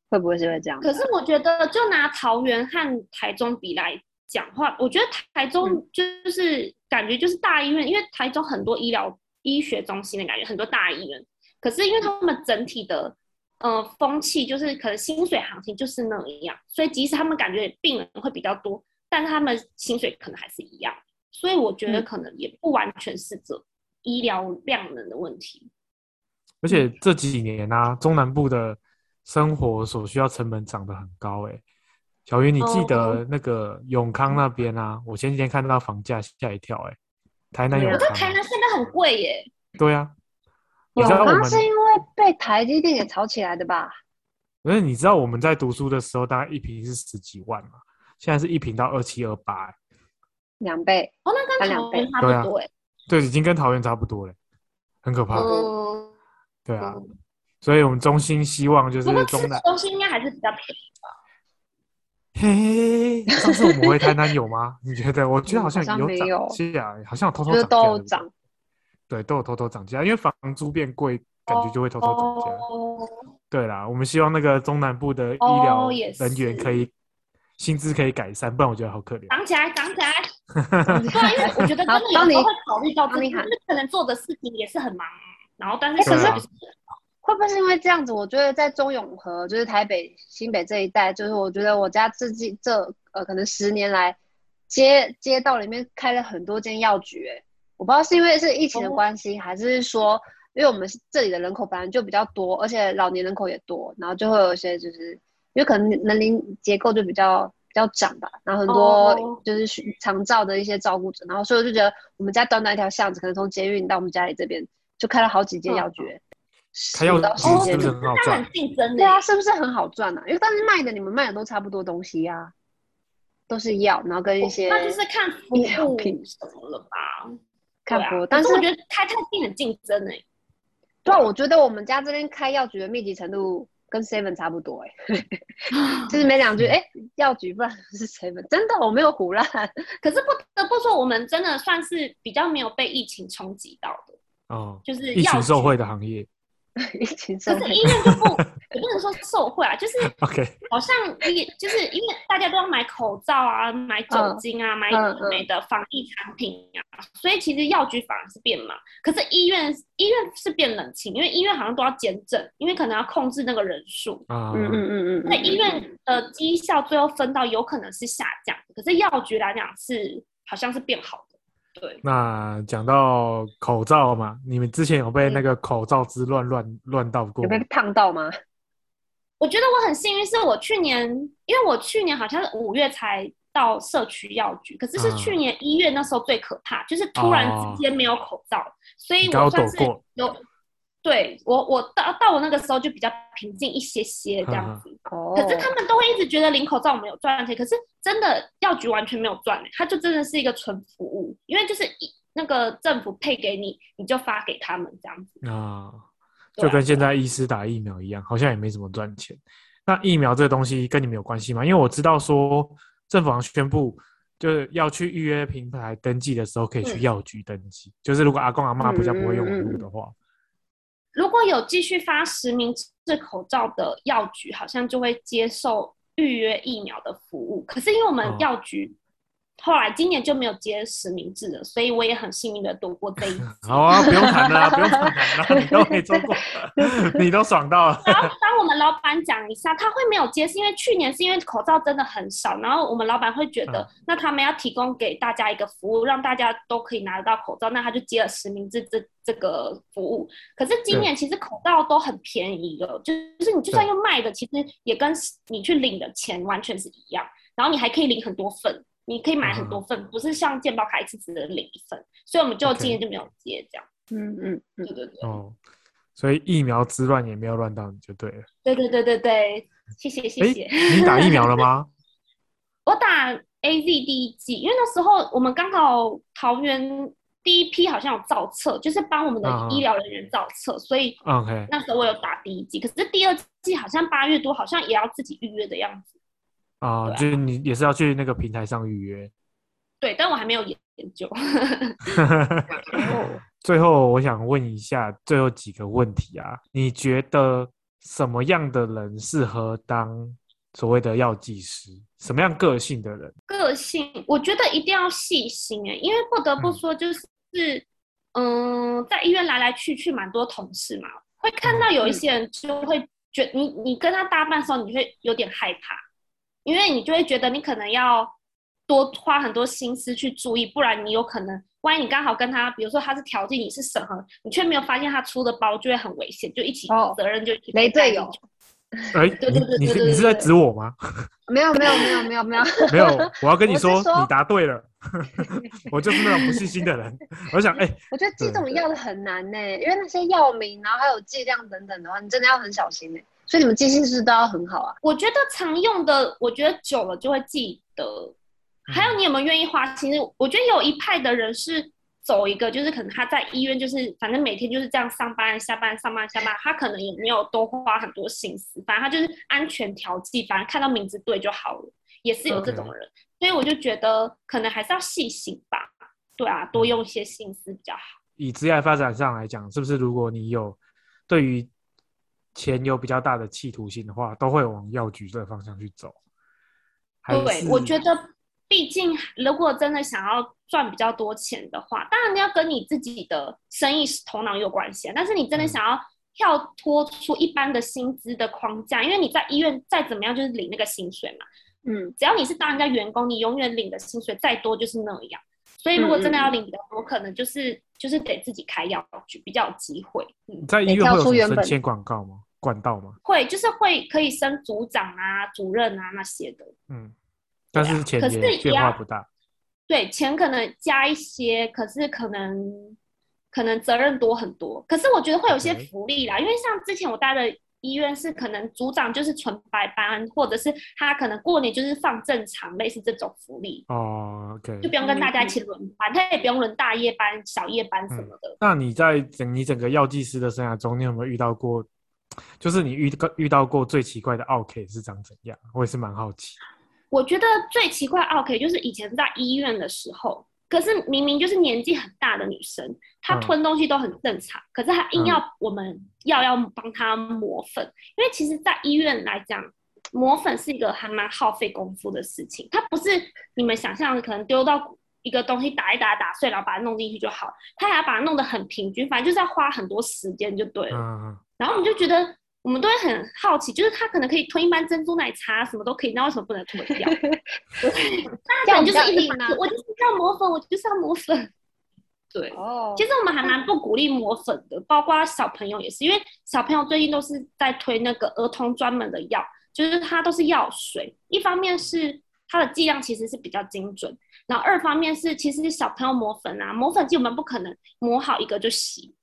会不会是会这样？可是我觉得，就拿桃园和台中比来讲话，我觉得台中嗯就是感觉就是大医院，因为台中很多医疗医学中心的感觉，很多大医院。可是因为他们整体的呃风气，就是可能薪水行情就是那样，所以即使他们感觉病人会比较多，但他们薪水可能还是一样。所以我觉得嗯可能也不完全是这医疗量能的问题。而且这几年啊，中南部的生活所需要成本涨得很高、欸，小云，你记哦得那个永康那边啊？我前几天看到房价吓一跳、哎，台南对啊我在永康啊，台南现在很贵耶，对啊，你永知道我们，康是因为被台积电给炒起来的吧？可是你知道我们在读书的时候，大概一瓶是十几万嘛，现在是一瓶到二七二八，哎两倍，哦，那跟翻两倍桃园差不多哎，对，已经跟桃园差不多了，很可怕。嗯，对啊，嗯所以我们中心希望就是中南。中心应该还是比较便宜吧。嘿，上次我们回台南有吗？你觉得？我觉得好像有涨 没有价，好像有偷偷涨。对，都有偷偷涨价，因为房租变贵，感觉就会偷偷涨价。哦，对啦，我们希望那个中南部的医哦疗人员可以薪资可以改善，不然我觉得好可怜。涨起来，涨起来。对啊，因为我觉得真的有时候会考虑到这个，帮你喊就是可能做的事情也是很忙，然后但是哎可是就是会不会是因为这样子？我觉得在中永和，就是台北、新北这一带，就是我觉得我家自己这呃，可能十年来街街道里面开了很多间药局、欸，我不知道是因为是疫情的哦关系，还是说因为我们是这里的人口本来就比较多，而且老年人口也多，然后就会有一些就是因为可能年龄结构就比较比较长吧，然后很多哦就是需长照的一些照顾者，然后所以我就觉得我们家短短一条巷子，可能从捷运到我们家里这边就开了好几间药局、欸，开药10到局10间是不是很好那赚很？竞争的对啊，是不是很好赚啊？因为但是卖的你们卖的都差不多东西呀、都是药，然后跟一些那就是看服务品什么了吧？看服务，对啊，但是我觉得开太近很竞争哎。对啊，我觉得我们家这边开药局的密集程度跟 Seven 差不多哎、就是没两句 哎、药局不然是 Seven，真的我没有胡乱，可是不得不说，我们真的算是比较没有被疫情冲击到的，哦，就是疫情受惠的行业。疫情受惠可是医院就不，也不能说受贿啊，就是 OK，好像你就是因为大家都要买口罩啊、买酒精啊、买美的防疫产品啊，所以其实药局反而是变忙。可是医院医院是变冷清，因为医院好像都要减诊，因为可能要控制那个人数。啊，嗯嗯嗯嗯那医院的绩效最后分到有可能是下降，可是药局来讲是好像是变好的。对，那讲到口罩嘛，你们之前有被那个口罩之乱乱乱到过有被？烫到吗？我觉得我很幸运，是我去年，因为我去年好像是五月才到社区药局，可是是啊去年一月那时候最可怕，就是突然之间没有口罩，所以我算是有，对我我到到我那个时候就比较平静一些些这样子。哦，可是他们都会一直觉得领口罩我们有赚钱，可是真的药局完全没有赚、欸，它就真的是一个纯服务，因为就是一那个政府配给你，你就发给他们这样子。啊就跟现在医师打疫苗一样，好像也没怎么赚钱。那疫苗这个东西跟你们有关系吗？因为我知道说政府好像宣布，就是要去预约平台登记的时候，可以去嗯药局登记。就是如果阿公阿妈比较不会用网络的话，如果有继续发实名制口罩的药局，好像就会接受预约疫苗的服务。可是因为我们哦药局后来今年就没有接实名制了，所以我也很幸运的躲过这一次。好啊，不用谈了啊，不用谈了，你都没做过，你都爽到了。然后当我们老板讲一下，他会没有接，是因为去年是因为口罩真的很少，然后我们老板会觉得，嗯那他们要提供给大家一个服务，让大家都可以拿得到口罩，那他就接了实名制这这个服务。可是今年其实口罩都很便宜了，就是你就算用卖的，其实也跟你去领的钱完全是一样，然后你还可以领很多份。你可以买很多份，不是像健保卡一次只能领一份，所以我们就今年就没有接这样。嗯嗯嗯对，对对，哦，所以疫苗之乱也没有乱到你就对了。对对对对对，谢谢谢谢。你打疫苗了吗？我打 A Z 第一季，因为那时候我们刚好桃园第一批好像有造册，就是帮我们的医疗人员造册，所以 OK，那时候我有打第一季。可是第二季好像八月多，好像也要自己预约的样子。啊，啊就是你也是要去那个平台上预约。对，但我还没有研研究。最后，我想问一下最后几个问题啊，你觉得什么样的人适合当所谓的药剂师？什么样个性的人？个性，我觉得一定要细心哎、因为不得不嗯说，就是嗯在医院来来去去蛮多同事嘛，会看到有一些人就会觉你你跟他搭伴的时候，你会有点害怕，因为你就会觉得你可能要多花很多心思去注意，不然你有可能，万一你刚好跟他，比如说他是调剂，你是审核，你却没有发现他出的包，就会很危险，就一起哦责任就一起雷队友哎，对你你对对对是你是在指我吗？没有没有没有没有没有，没有，我要跟你说，你答对了，我就是那种不细心的人。我想，哎，我觉得记这种药的很难呢，因为那些药名，然后还有剂量等等的话，你真的要很小心呢。所以你们记性是不是都要很好啊？我觉得常用的，我觉得久了就会记得。还有，你有没有愿意花心思？我觉得有一派的人是走一个，就是可能他在医院，就是反正每天就是这样上班下班上班下班，他可能也没有多花很多心思，反正他就是安全调剂，反正看到名字对就好了，也是有这种人。所以我就觉得可能还是要细心吧，对啊，多用一些心思比较好。以职业发展上来讲，是不是如果你有对于钱有比较大的企图心的话，都会往药局这个方向去走？还对，我觉得，毕竟如果真的想要赚比较多钱的话，当然你要跟你自己的生意头脑有关系啊。但是你真的嗯想要跳脱出一般的薪资的框架，因为你在医院再怎么样就是领那个薪水嘛。嗯，只要你是当人家员工，你永远领的薪水再多就是那样。所以如果真的要领比较多，可能就是就是得自己开药局比较有机会。嗯你，在医院会有升迁广告吗？管道吗？会就是会可以升组长啊、主任啊那些的。嗯，但是钱变化不大。对，钱可能加一些，可是可能可能责任多很多。可是我觉得会有些福利啦，因为像之前我待的医院是可能组长就是纯白班，或者是他可能过年就是放正常，类似这种福利，哦，OK，就不用跟大家一起轮班，他也不用轮大夜班、小夜班什么的。那你在整你整个药剂师的生涯中，你有没有遇到过，就是你遇到遇到过最奇怪的 OK 是长怎样？我也是蛮好奇。我觉得最奇怪的 OK 就是以前在医院的时候，可是明明就是年纪很大的女生，她嗯。吞东西都很正常，可是她硬要我们要要帮她磨粉，因为其实，在医院来讲，磨粉是一个还蛮耗费功夫的事情，它不是你们想象的可能丢到一个东西打一打打碎，然后把它弄进去就好，它还要把它弄得很平均，反正就是要花很多时间就对了。嗯，然后我们就觉得，我们都会很好奇，就是他可能可以吞一般珍珠奶茶，什么都可以，那为什么不能吞掉？对，他可能就是一直这样比较硬啊我就是要磨粉，我就是要磨粉。对，哦其实我们还蛮不鼓励磨粉的，包括小朋友也是，因为小朋友最近都是在推那个儿童专门的药，就是它都是药水。一方面是它的剂量其实是比较精准，然后二方面是其实小朋友磨粉啊，磨粉剂我们不可能磨好一个就洗，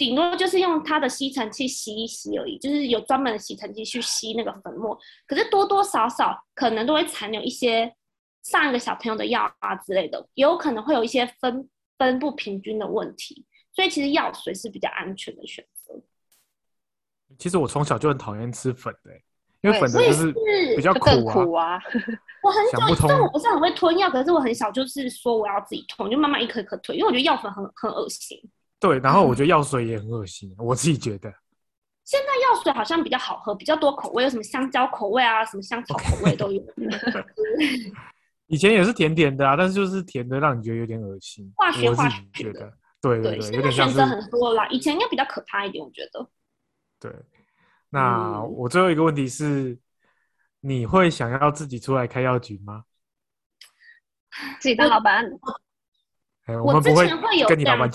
顶多就是用它的吸尘器吸一吸而已，就是有专门的吸尘器去吸那个粉末。可是多多少少可能都会残留一些上一个小朋友的药啊之类的，也有可能会有一些分分不平均的问题。所以其实药水是比较安全的选择。其实我从小就很讨厌吃粉的欸、因为粉的就是是比较苦啊。苦啊。我很久，虽然我不是很会吞药，可是我很小就是说我要自己吞，就慢慢一颗一颗吞，因为我觉得药粉很很恶心。对，然后我觉得药水也很恶心，我自己觉得。现在药水好像比较好喝，比较多口味，有什么香蕉口味啊，什么香草口味都有。以前也是甜甜的啊，但是就是甜的让你觉得有点恶心。化学我自化学的己觉得，对对对，现在有点选择很多啦，以前应该比较可怕一点，我觉得。对。那嗯我最后一个问题是，你会想要自己出来开药局吗？自己当老板，哎，我之前会有跟你讲。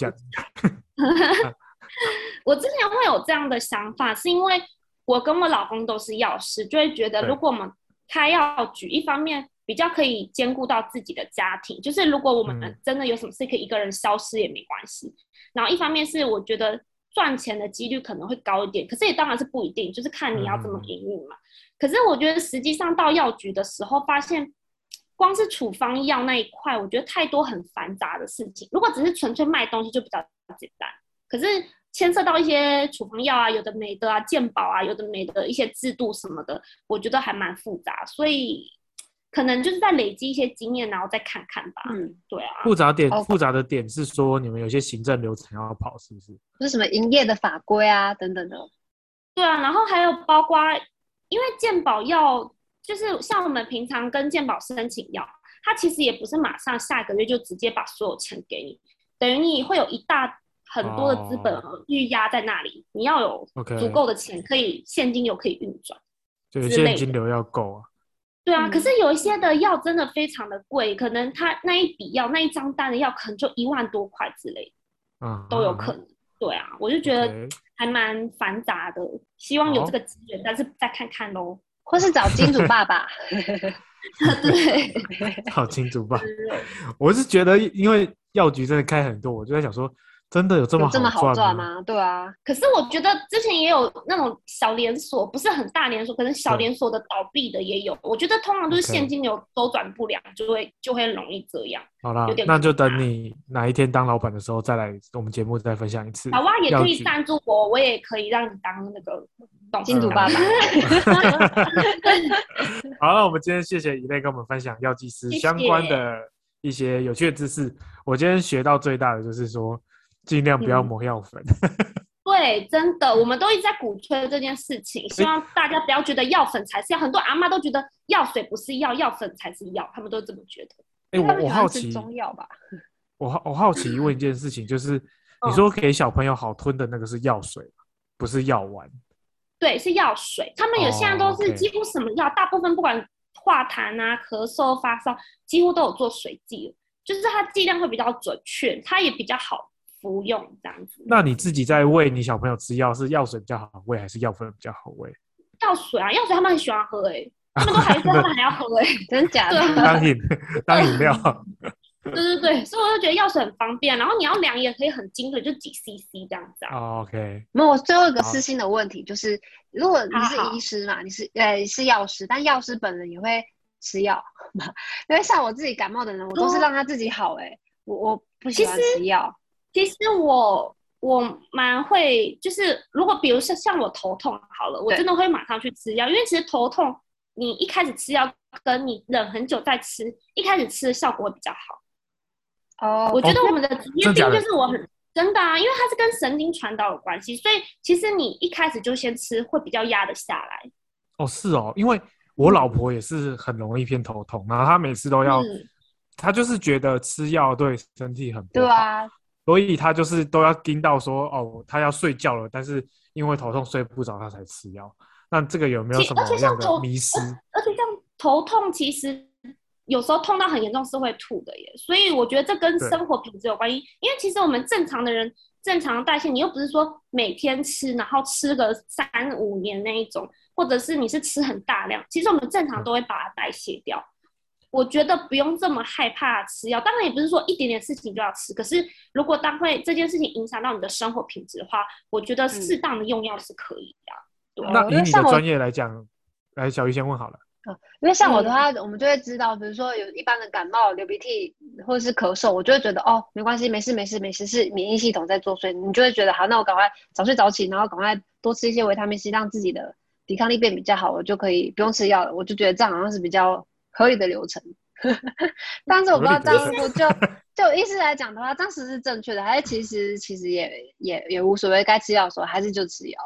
我之前会有这样的想法，是因为我跟我老公都是药师，就会觉得如果我们开药局，一方面比较可以兼顾到自己的家庭，就是如果我们嗯真的有什么事可以一个人消失也没关系。然后一方面是我觉得赚钱的几率可能会高一点，可是也当然是不一定，就是看你要怎么嗯营运嘛。可是我觉得实际上到药局的时候，发现光是处方药那一块，我觉得太多很繁杂的事情。如果只是纯粹卖东西，就比较简单。可是牵涉到一些处方药啊，有的没的啊，鉴宝啊，有的没的一些制度什么的，我觉得还蛮复杂。所以可能就是在累积一些经验，然后再看看吧。嗯，对啊，复杂点哦，复杂的点是说你们有些行政流程要跑，是不是？就是什么营业的法规啊等等的。对啊，然后还有包括，因为鉴宝药就是像我们平常跟健保申请药，它其实也不是马上下个月就直接把所有钱给你，等于你会有一大很多的资本额预压在那里，你要有足够的钱可以现金流可以运转。就是现金流要够啊。对啊，嗯可是有一些的药真的非常的贵，可能他那一笔药那一张单的药可能就一万多块之类的嗯，都有嗯可能。对啊，我就觉得还蛮繁杂的，希望有好这个资源，但是再看看喽。或是 找金主爸爸，对，好清楚吧？对我是觉得，因为药局真的开很多，我就在想说，真的有这么有这么好赚赚？吗？对啊，可是我觉得之前也有那种小连锁，不是很大连锁，可能小对连锁的倒闭的也有。我觉得通常都是现金流周转不良，就会就会容易这样。好啦那就等你哪一天当老板的时候再来我们节目再分享一次。好啊也可以赞助我，我也可以让你当那个董金主爸爸。好，了我们今天谢谢以类跟我们分享药剂师相关的一些有趣的知识。我今天学到最大的就是说，尽量不要嗯抹药粉。对，真的，我们都一直在鼓吹这件事情，希望大家不要觉得药粉才是药，很多阿妈都觉得药水不是药，药粉才是药，他们都这么觉得。哎、我我好奇，中药吧？我好我好奇问一件事情，就是你嗯说给小朋友好吞的那个是药水吗，不是药丸？对，是药水，他们有哦现在都是几乎什么药，大部分不管化痰啊、咳嗽、发烧，几乎都有做水剂了，就是它剂量会比较准确，它也比较好服用这样子。那你自己在喂你小朋友吃药，是药水比较好喂，还是药粉比较好喂？药水啊，药水他们很喜欢喝诶、他们都还说他们还要喝诶、真假的？对当饮当饮料。对对对，所以我就觉得药水很方便，然后你要量也可以很精准，就几 CC 这样子啊。哦 OK，没有，我最后一个私心的问题就是，如果你是医师嘛，你是呃是药师，但药师本人也会吃药嘛？因为像我自己感冒的人，我都是哦让他自己好、欸，我我不喜欢吃药。其实我我蛮会，就是如果比如说像我头痛好了，我真的会马上去吃药，因为其实头痛你一开始吃药跟你忍很久再吃，一开始吃的效果会比较好。哦。我觉得我们的职业病就是我很真的？啊，因为它是跟神经传导有关系，所以其实你一开始就先吃会比较压得下来。哦是哦，因为我老婆也是很容易偏头痛，然后她每次都要，嗯。她就是觉得吃药对身体很不好，对啊，所以他就是都要盯到说哦，他要睡觉了，但是因为头痛睡不着，他才吃药。那这个有没有什么样的头迷失？而且像头痛，其实有时候痛到很严重是会吐的耶，所以我觉得这跟生活品质有关系。因为其实我们正常的人正常代谢，你又不是说每天吃，然后吃个三五年那一种，或者是你是吃很大量，其实我们正常都会把它代谢掉。我觉得不用这么害怕吃药，当然也不是说一点点事情就要吃。可是如果当会这件事情影响到你的生活品质的话，我觉得适当的用药是可以的啊。对那以你的专业来讲，来小鱼先问好了。因为像我的嗯话，我们就会知道，比如说有一般的感冒、流鼻涕或者是咳嗽，我就会觉得哦，没关系，没事没事没事，是免疫系统在作祟，你就会觉得好，那我赶快早睡早起，然后赶快多吃一些维他命 C，让自己的抵抗力变比较好，我就可以不用吃药了。我就觉得这样好像是比较合理的流程。但是我不知道这样如果就就意思来讲的话，当时是正确的，还是其实其实也也也无所谓，该吃药的时候还是就吃药。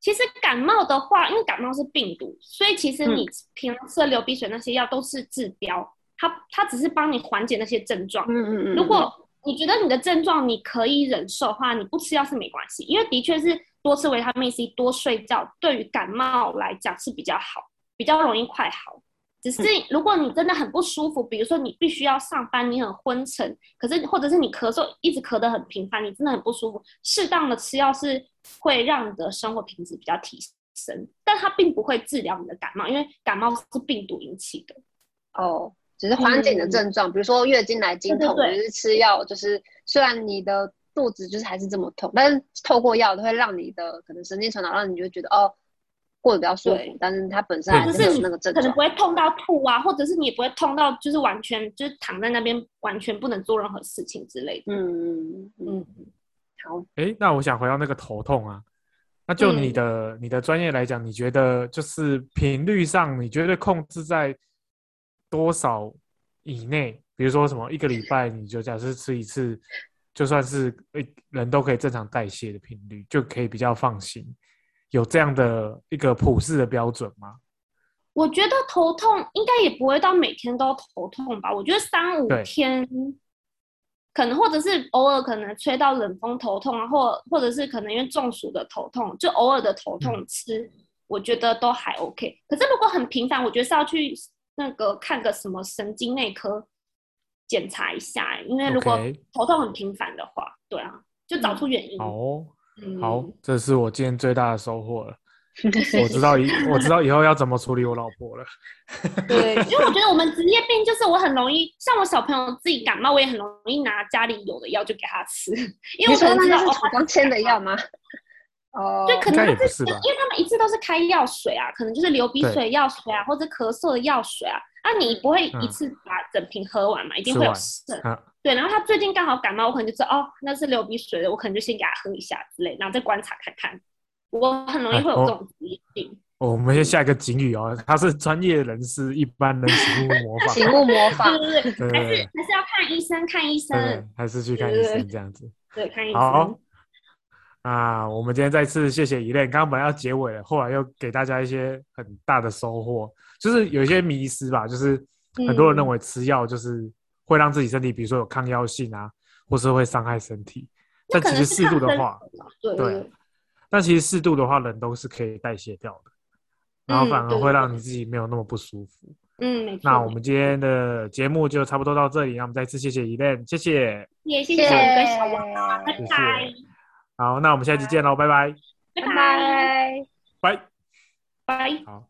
其实感冒的话，因为感冒是病毒，所以其实嗯你平常吃的流鼻水那些药都是治标，它它只是帮你缓解那些症状。嗯嗯嗯。如果你觉得你的症状你可以忍受的话，你不吃药是没关系，因为的确是多吃维他命 C、多睡觉，对于感冒来讲是比较好，比较容易快好。只是如果你真的很不舒服，比如说你必须要上班，你很昏沉，可是或者是你咳嗽一直咳得很频繁，你真的很不舒服，适当的吃药是会让你的生活品质比较提升，但它并不会治疗你的感冒，因为感冒是病毒引起的。哦，只是缓解你的症状，比如说月经来经痛，对对对。就是吃药，就是虽然你的肚子就是还是这么痛，但是透过药都会让你的可能神经传导，让你就觉得哦过得比较舒服，但是它本身对还是那个症状可能不。会痛到吐啊，或者是你也不会痛到就是完全就是躺在那边完全不能做任何事情之类的。嗯嗯嗯，嗯，好，诶，那我想回到那个头痛啊，那就你嗯的、你的专业来讲，你觉得就是频率上，你觉得控制在多少以内？比如说什么一个礼拜，你就假设吃一次，就算是诶人都可以正常代谢的频率，就可以比较放心。有这样的一个普世的标准吗？我觉得头痛应该也不会到每天都头痛吧，我觉得三五天。可能或者是偶尔可能吹到冷风头痛啊，或或者是可能因为中暑的头痛，就偶尔的头痛吃，我觉得都还 OK。可是如果很频繁，我觉得是要去那个看个什么神经内科检查一下欸，因为如果头痛很频繁的话，对啊，就找出原因。嗯好，这是我今天最大的收获了。我知道以我知道以后要怎么处理我老婆了。对，因为我觉得我们职业病就是我很容易，像我小朋友自己感冒，我也很容易拿家里有的药就给他吃，因为我可能知道哦那个是，处方签的药吗？哦，对，可能他是因为他们一次都是开药水啊，可能就是流鼻对水药水啊，或者咳嗽的药水啊，啊，你不会一嗯次把整瓶喝完嘛，一定会有剩。啊，对，然后他最近刚好感冒，我可能就知道哦，那是流鼻水的，我可能就先给他喝一下之类，然后再观察看看。我很容易会有这种职业病。我们先下一个警语哦，他是专业人士，一般人请勿模仿。请勿模仿。对对对，还是还是要看医生，看医生，，还是去看医生这样子。对，看医生好生。，那我们今天再次谢谢伊莲，刚刚本来要结尾了，后来又给大家一些很大的收获，就是有一些迷思吧，就是很多人认嗯为吃药就是会让自己身体，比如说有抗药性啊，或是会伤害身体。但其实适度的话，对但其实适度的话，人都是可以代谢掉的，然后嗯反而会让你自己没有那么不舒服。嗯，那我们今天的节目就差不多到这里，那我们再次谢谢伊莲，谢谢。也谢谢小王，拜谢谢拜，好，那我们下期见喽，拜拜，拜拜拜。拜。拜。好。